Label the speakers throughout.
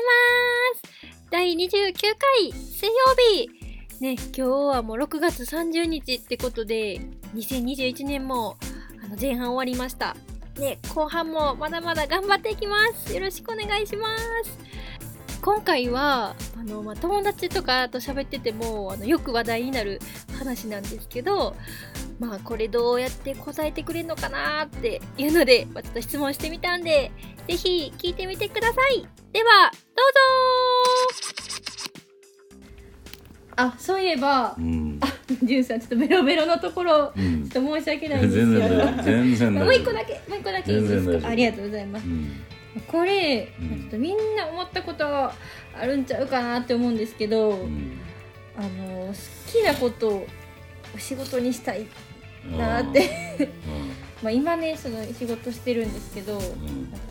Speaker 1: ます第29回水曜日ね、今日はもう6月30日ってことで、2021年もあの前半終わりました。ね、後半もまだまだ頑張っていきます。よろしくお願いします。今回は、あの、まあ、友達とかと喋ってても、あの、よく話題になる話なんですけど、まあ、これどうやって答えてくれるのかなっていうので、まあ、ちょっと質問してみたんで、ぜひ聞いてみてください。では、どうぞあ、そういえば
Speaker 2: う、ん。
Speaker 1: ジュンさん、ちょっとベロベロのところ、
Speaker 2: うん
Speaker 1: ちょっと申し訳ないん
Speaker 2: 全
Speaker 1: ですよ。
Speaker 2: 然全然
Speaker 1: もう一個だけ、もう一個だけいいですか？ありがとうございます
Speaker 2: う。ん。
Speaker 1: これ、
Speaker 2: うん
Speaker 1: ちょっとみんな思ったことあるんちゃうかなって思うんですけど、
Speaker 2: うん。
Speaker 1: あの好きなことをお仕事にしたいなってまあ今ねその仕事してるんですけど、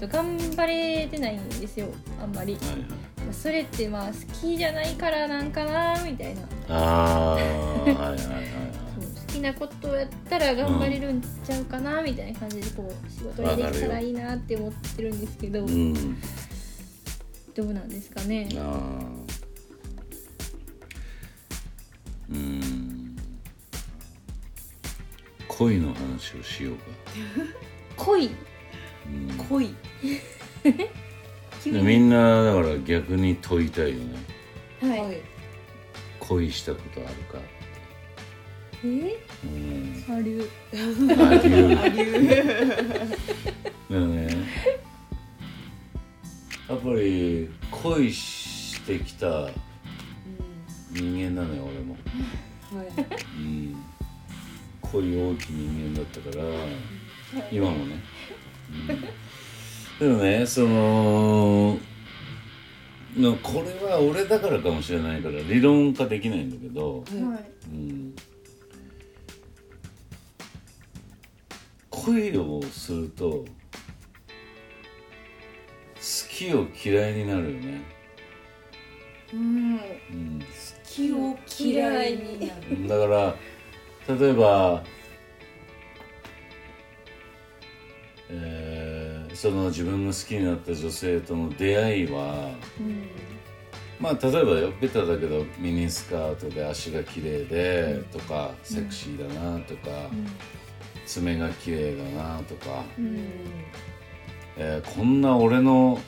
Speaker 1: 頑張れてないんですよあんまり、
Speaker 2: はいはい。
Speaker 1: それってまあ好きじゃないからなんかなみたいな
Speaker 2: ああ、はいはいはい
Speaker 1: そう好きなことをやったら頑張れるんちゃうかなみたいな感じでこう仕事ができたらいいなって思ってるんですけど、
Speaker 2: はい。うん。
Speaker 1: どうなんですかね。
Speaker 2: うん。恋の話をしようか。
Speaker 1: 恋？
Speaker 2: うん。
Speaker 3: 恋？
Speaker 2: でみんなだから逆に問いたいよね。
Speaker 1: はい、
Speaker 3: はい
Speaker 2: 恋したことあるか？
Speaker 1: え？
Speaker 2: うん。
Speaker 1: ある
Speaker 2: ありう。る
Speaker 3: ありゅう。
Speaker 2: でもね。やっぱり恋してきた人間なのよ俺も、
Speaker 3: はい。
Speaker 2: うん、恋大きい人間だったから今もね、うん、でもねそののこれは俺だからかもしれないから理論化できないんだけど、
Speaker 1: はい。
Speaker 2: うん、恋をすると好きを嫌いになるよね、
Speaker 1: うん。
Speaker 2: うん、
Speaker 3: 気を嫌いになる。
Speaker 2: だから例えば、えーその自分が好きになった女性との出会いは
Speaker 1: うん。
Speaker 2: まあ例えばよベタだけどミニスカートで足が綺麗でとか、セクシーだなとか、爪が綺麗だなとか、
Speaker 1: うん。
Speaker 2: えーこんな俺の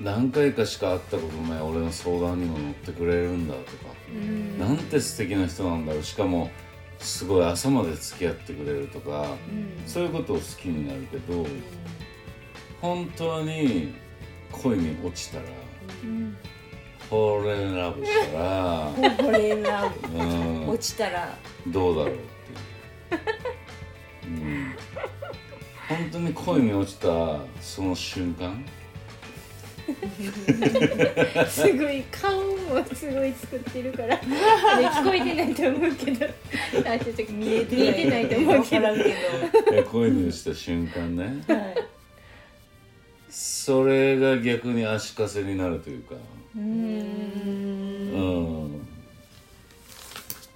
Speaker 2: 何回かしか会ったことない俺の相談にも乗ってくれるんだとか、
Speaker 1: うん。
Speaker 2: なんて素敵な人なんだろう。しかもすごい朝まで付き合ってくれるとか、そういうことを好きになるけど、本当に恋に落ちたら
Speaker 1: うん。
Speaker 2: フォーレンラブしたら、
Speaker 3: これが
Speaker 2: うん、
Speaker 3: 落ちたら。
Speaker 2: どうだろうっていう、うん、本当に恋に落ちたその瞬間
Speaker 1: すごい顔もすごい作ってるから、ね、聞こえてないと思うけど。あちょっと見えて見えてないと思うけど。
Speaker 3: 分からんけ
Speaker 2: え恋に落ちた瞬間ね。
Speaker 3: どはい
Speaker 2: それが逆に足かせになるというか。
Speaker 1: う
Speaker 2: うんん。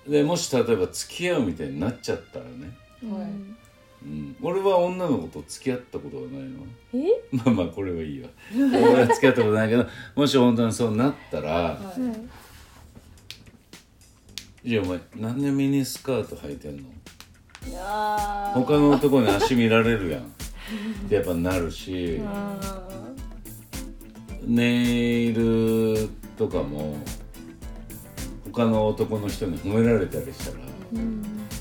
Speaker 2: でもし例えば付き合うみたいになっちゃったらね、
Speaker 3: はい
Speaker 2: うん、俺は女の子と付き合ったことがないの。
Speaker 1: え？
Speaker 2: まあまあこれはいいわ。俺は付き合ったことないけどもし本当にそうなったら、
Speaker 3: はい。
Speaker 2: じゃあお前なんでミニスカート履いてんの？
Speaker 3: いやー。
Speaker 2: 他の男に足見られるやん。ってやっぱなるし。ネイルとかも他の男の人に褒められたりしたら「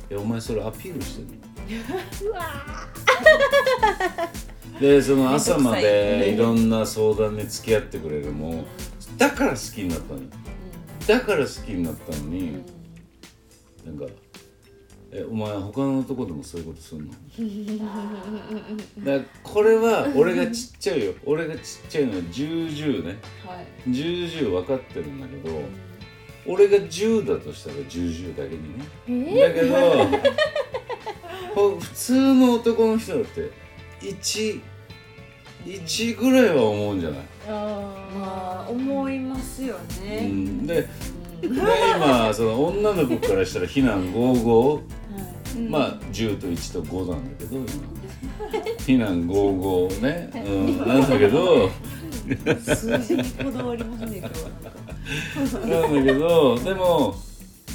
Speaker 2: いやお前それアピールしてんの?」でその朝までいろんな相談に付き合ってくれるもうだから好きになったのだから好きになったのに。なんか「えお前他の男でもそういうことすんの?」だからこれは俺がちっちゃいよ。俺がちっちゃいのは重々ね。
Speaker 3: はい。
Speaker 2: 重々分かってるんだけど俺が10だとしたら10々だけにね。だけどほ 普通の男の人だって1 1ぐらいは思うんじゃない、
Speaker 3: まあ思いますよ
Speaker 2: う
Speaker 3: ね、
Speaker 2: ん、でで今その女の子からしたら避難55まあ10と1と5なんだけど今。避難55ね、うん、なんだけど
Speaker 3: 数字にこだわりますね今日はなんか。
Speaker 2: なんだけどでも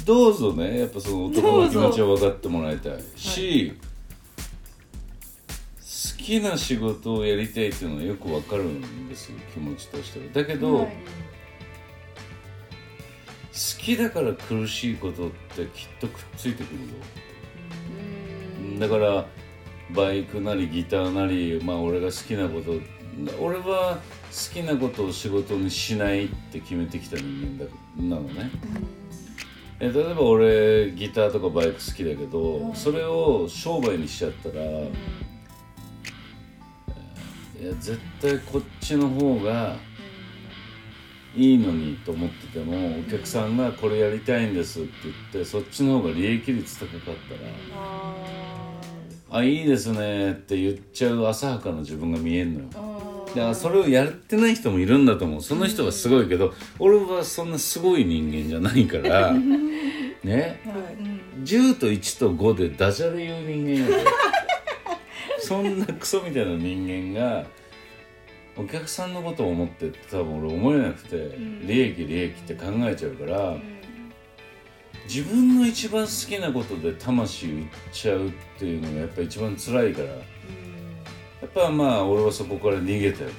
Speaker 2: どうぞね。やっぱその男の気持ちを分かってもらいたいし、好きな仕事をやりたいっていうのはよく分かるんですよ気持ちとしては。だけど、
Speaker 1: はい。
Speaker 2: 好きだから苦しいことってきっとくっついてくるよ。だからバイクなりギターなりまあ俺が好きなこと俺は好きなことを仕事にしないって決めてきた人間だなのね、え例えば俺ギターとかバイク好きだけど、それを商売にしちゃったら、いや絶対こっちの方がいいのにと思っててもお客さんがこれやりたいんですって言ってそっちの方が利益率高かったら「あいいですね」って言っちゃう浅はかな自分が見えんのよ。だからそれをやってない人もいるんだと思う。その人はすごいけど俺はそんなすごい人間じゃないから ね。10と1と5でダジャレ言う人間 そんなクソみたいな人間がお客さんのことを思ってって多分俺思えなくて利益利益って考えちゃうから自分の一番好きなことで魂売っちゃうっていうのがやっぱ一番辛いからやっぱまあ俺はそこから逃げたよね、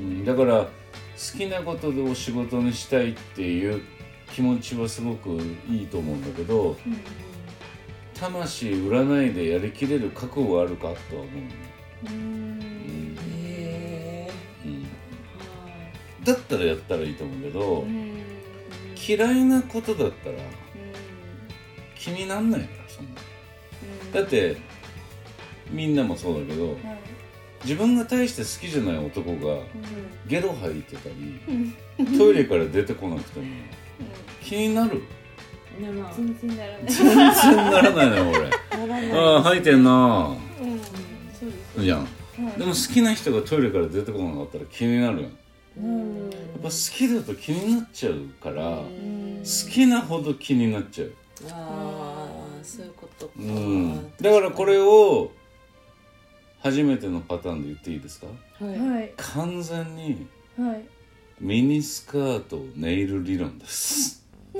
Speaker 2: うん、だから好きなことでお仕事にしたいっていう気持ちはすごくいいと思うんだけど、魂売らないでやりきれる覚悟があるかとは思う、うん。だったらやったらいいと思うけど、嫌いなことだったら気になんないからそんな。だってみんなもそうだけど自分が大して好きじゃない。男がゲロ吐いてたりトイレから出てこなくても気になる？
Speaker 3: なら
Speaker 1: 全然ならない。
Speaker 2: 全然ならないのよ俺。
Speaker 3: ならない。
Speaker 2: ああ吐いてんな。
Speaker 1: うん。そうです
Speaker 2: じゃん。でも好きな人がトイレから出てこなかったら気になるやん。や
Speaker 3: うん
Speaker 2: っぱ好きだと気になっちゃうから
Speaker 3: うん。
Speaker 2: 好きなほど気になっちゃう。
Speaker 3: ああそういうことか。
Speaker 2: うん。だからこれを初めてのパターンで言っていいですか？
Speaker 3: はい。
Speaker 1: はい。
Speaker 2: 完全に
Speaker 1: はい
Speaker 2: ミニスカートネイル理論です。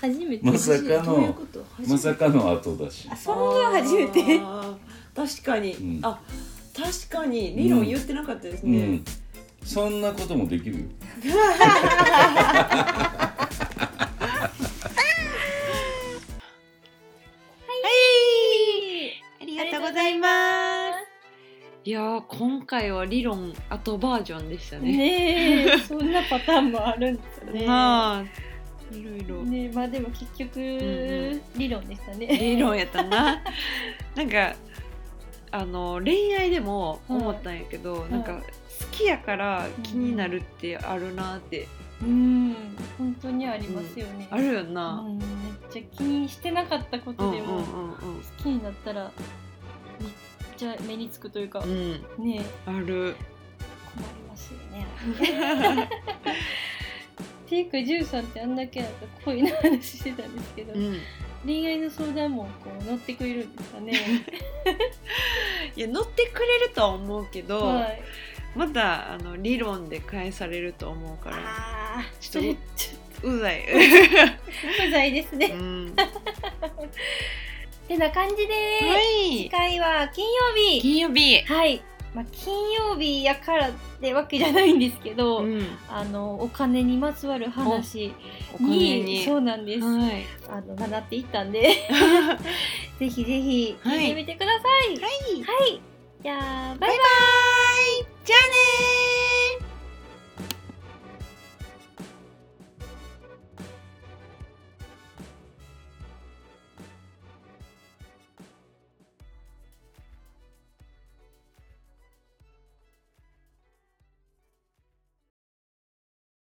Speaker 1: 初めて。
Speaker 2: まさか
Speaker 3: どういう
Speaker 2: の
Speaker 3: こと？
Speaker 2: まさかの後だし。
Speaker 1: あそんな初めて？
Speaker 3: あー確かに、
Speaker 2: うん。
Speaker 3: あ確かに。理論言ってなかったですね、
Speaker 2: うん。そんなこともできるよ
Speaker 4: やー今回は理論後バージョンでしたね。
Speaker 1: ねえ そんなパターンもあるんですね。
Speaker 4: なあい。ろいろ
Speaker 1: ねまあでも結局、
Speaker 4: ん
Speaker 1: 理論でしたね。
Speaker 4: 理論やったな。なんかあの恋愛でも思ったんやけど、なんか
Speaker 1: はい
Speaker 4: 好きやから気になるってあるなって、
Speaker 1: うん。本当にありますよね、
Speaker 4: あるよ
Speaker 1: う
Speaker 4: な。
Speaker 1: ん。めっちゃ気にしてなかったこ
Speaker 4: うんうん
Speaker 1: とでも、
Speaker 4: うん。
Speaker 1: 好きになったらめっちゃ目につくというか、
Speaker 4: うん。うん
Speaker 1: ね
Speaker 4: ある。
Speaker 1: 困りますよねっていうかジュンさんってあんだけなんか恋の話してたんですけど、
Speaker 4: うん。
Speaker 1: 恋愛の相談もこう乗ってくれるんですかね
Speaker 4: いや乗ってくれるとは思うけど、
Speaker 1: はい
Speaker 4: またあの理論で返されると思うから
Speaker 1: ああ
Speaker 4: ちょっと
Speaker 1: ち
Speaker 4: うざい。
Speaker 1: ょっと不在ですね、
Speaker 4: うん。
Speaker 1: てな感じで、
Speaker 4: はい。
Speaker 1: 次回は金曜日
Speaker 4: 金曜日。
Speaker 1: はい、まあ、金曜日やからってわけじゃないんですけど、
Speaker 4: うん。
Speaker 1: あのお金にまつわる話に
Speaker 4: に。
Speaker 1: そうなんです、
Speaker 4: はい。
Speaker 1: あの習っていったんで ぜひぜひ聞いてみてください
Speaker 4: はい。
Speaker 1: はい、じゃあバイバイ